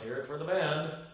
「let's hear it for the band.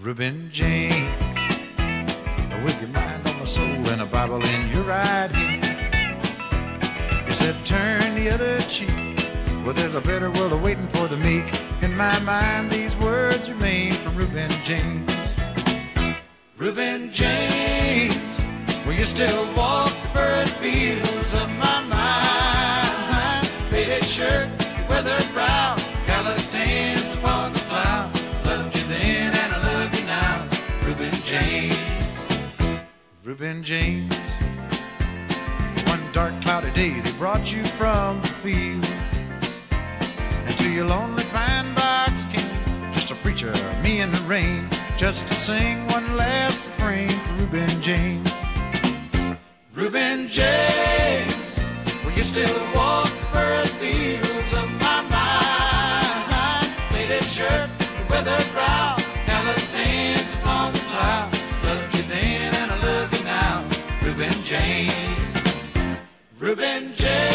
Reuben James, with your mind on the soul and a Bible in your right hand. You said, turn the other cheek. Well, there's a better world awaiting for the meek. In my mind, these words remain from Reuben James. Reuben James, will you still walk the furrowed fields of my mind? Faded shirt, Reuben James. One dark cloudy day they brought you from the field and to your lonely pine box came just a preacher, me in the rain, just to sing one last refrain for Reuben James. Reuben James, will you still walk the furrowed fields of my mind? Faded shirt, weathered Reuben James,